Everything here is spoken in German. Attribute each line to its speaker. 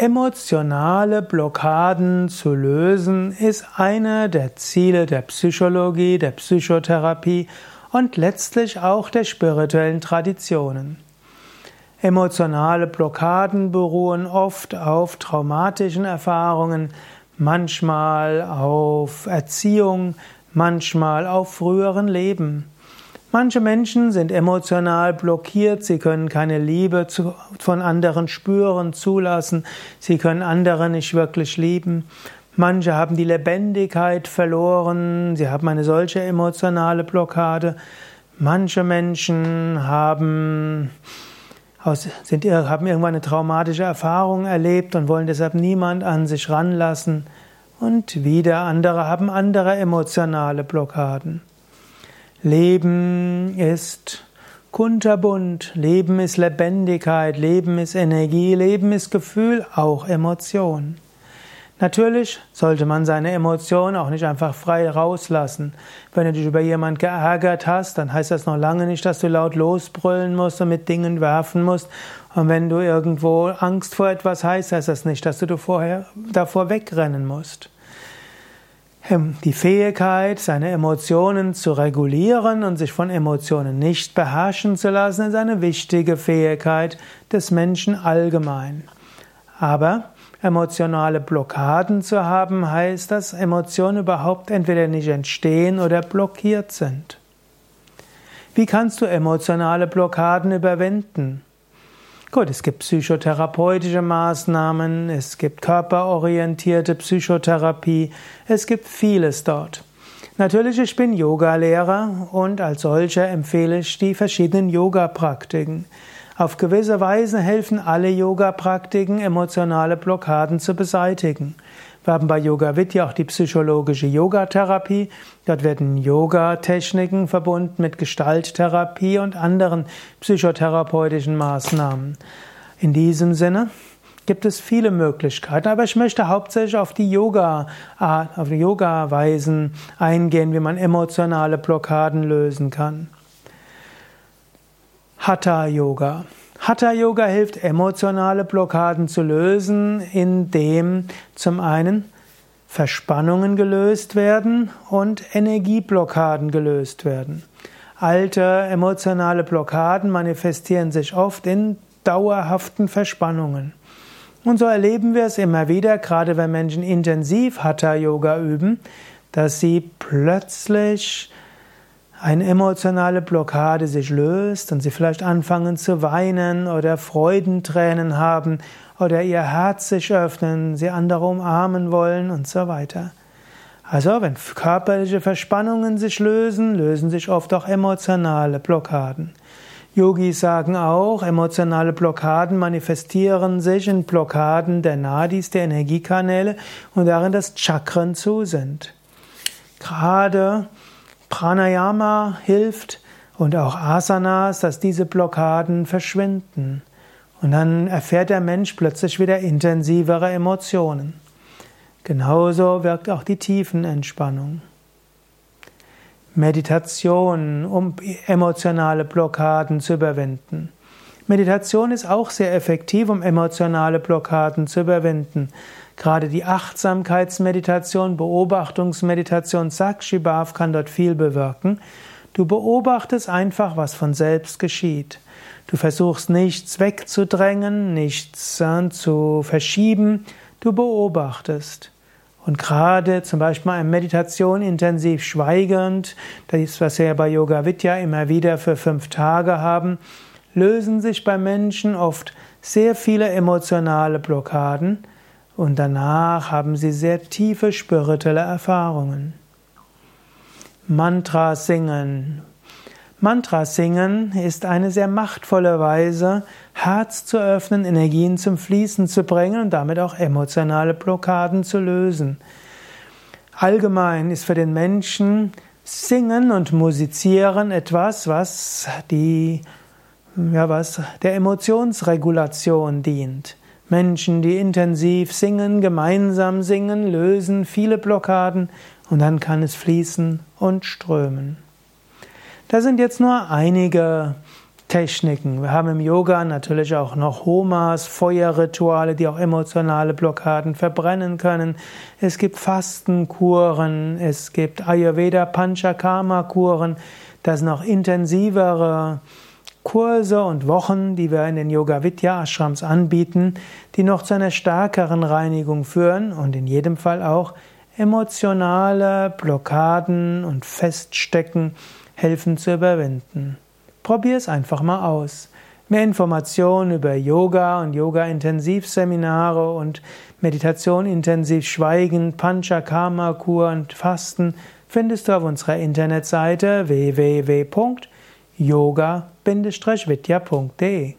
Speaker 1: Emotionale Blockaden zu lösen ist einer der Ziele der Psychologie, der Psychotherapie und letztlich auch der spirituellen Traditionen. Emotionale Blockaden beruhen oft auf traumatischen Erfahrungen, manchmal auf Erziehung, manchmal auf früheren Leben. Manche Menschen sind emotional blockiert, sie können keine Liebe von anderen spüren, zulassen, sie können andere nicht wirklich lieben. Manche haben die Lebendigkeit verloren, sie haben eine solche emotionale Blockade. Manche Menschen haben, sind, haben irgendwann eine traumatische Erfahrung erlebt und wollen deshalb niemand an sich ranlassen. Und wieder andere haben andere emotionale Blockaden. Leben ist kunterbunt, Leben ist Lebendigkeit, Leben ist Energie, Leben ist Gefühl, auch Emotion. Natürlich sollte man seine Emotionen auch nicht einfach frei rauslassen. Wenn du dich über jemand geärgert hast, dann heißt das noch lange nicht, dass du laut losbrüllen musst und mit Dingen werfen musst. Und wenn du irgendwo Angst vor etwas hast, heißt das nicht, dass du vorher davor wegrennen musst. Ähm, die Fähigkeit, seine Emotionen zu regulieren und sich von Emotionen nicht beherrschen zu lassen, ist eine wichtige Fähigkeit des Menschen allgemein. Aber emotionale Blockaden zu haben, heißt, dass Emotionen überhaupt entweder nicht entstehen oder blockiert sind. Wie kannst du emotionale Blockaden überwinden? Gut, es gibt psychotherapeutische Maßnahmen, es gibt körperorientierte Psychotherapie, es gibt vieles dort. Natürlich, ich bin Yogalehrer und als solcher empfehle ich die verschiedenen Yoga-Praktiken. Auf gewisse Weise helfen alle Yoga-Praktiken, emotionale Blockaden zu beseitigen. Wir haben bei Yoga Vidya auch die psychologische Yogatherapie. Dort werden Yoga-Techniken verbunden mit Gestalttherapie und anderen psychotherapeutischen Maßnahmen. In diesem Sinne gibt es viele Möglichkeiten, aber ich möchte hauptsächlich auf die Yoga, auf die Yoga-Weisen eingehen, wie man emotionale Blockaden lösen kann. Hatha Yoga. Hatha Yoga hilft, emotionale Blockaden zu lösen, indem zum einen Verspannungen gelöst werden und Energieblockaden gelöst werden. Alte emotionale Blockaden manifestieren sich oft in dauerhaften Verspannungen. Und so erleben wir es immer wieder, gerade wenn Menschen intensiv Hatha Yoga üben, dass sie plötzlich eine emotionale Blockade sich löst und sie vielleicht anfangen zu weinen oder Freudentränen haben oder ihr Herz sich öffnen, sie andere umarmen wollen und so weiter. Also, wenn körperliche Verspannungen sich lösen, lösen sich oft auch emotionale Blockaden. Yogis sagen auch, emotionale Blockaden manifestieren sich in Blockaden der Nadis, der Energiekanäle und darin, dass Chakren zu sind. Gerade Pranayama hilft und auch Asanas, dass diese Blockaden verschwinden. Und dann erfährt der Mensch plötzlich wieder intensivere Emotionen. Genauso wirkt auch die Tiefenentspannung. Meditation, um emotionale Blockaden zu überwinden. Meditation ist auch sehr effektiv, um emotionale Blockaden zu überwinden. Gerade die Achtsamkeitsmeditation, Beobachtungsmeditation, Sakshibhav kann dort viel bewirken. Du beobachtest einfach, was von selbst geschieht. Du versuchst nichts wegzudrängen, nichts zu verschieben. Du beobachtest. Und gerade zum Beispiel eine Meditation intensiv schweigend, das ist, was wir ja bei Yoga Vidya immer wieder für fünf Tage haben, lösen sich bei Menschen oft sehr viele emotionale Blockaden und danach haben sie sehr tiefe spirituelle Erfahrungen. Mantra singen. Mantra singen ist eine sehr machtvolle Weise, Herz zu öffnen, Energien zum Fließen zu bringen und damit auch emotionale Blockaden zu lösen. Allgemein ist für den Menschen Singen und Musizieren etwas, was die, ja, was der Emotionsregulation dient. Menschen, die intensiv singen, gemeinsam singen, lösen viele Blockaden und dann kann es fließen und strömen. Das sind jetzt nur einige Techniken. Wir haben im Yoga natürlich auch noch Homas, Feuerrituale, die auch emotionale Blockaden verbrennen können. Es gibt Fastenkuren, es gibt Ayurveda Panchakarma Kuren. Das noch intensivere Kurse und Wochen, die wir in den Yoga Vidya Ashrams anbieten, die noch zu einer stärkeren Reinigung führen und in jedem Fall auch emotionale Blockaden und Feststecken helfen zu überwinden. Probier es einfach mal aus. Mehr Informationen über Yoga und Yoga-Intensivseminare und Meditation intensiv Schweigen, Panchakarma-Kur und Fasten findest du auf unserer Internetseite www.yoga-vidya.de.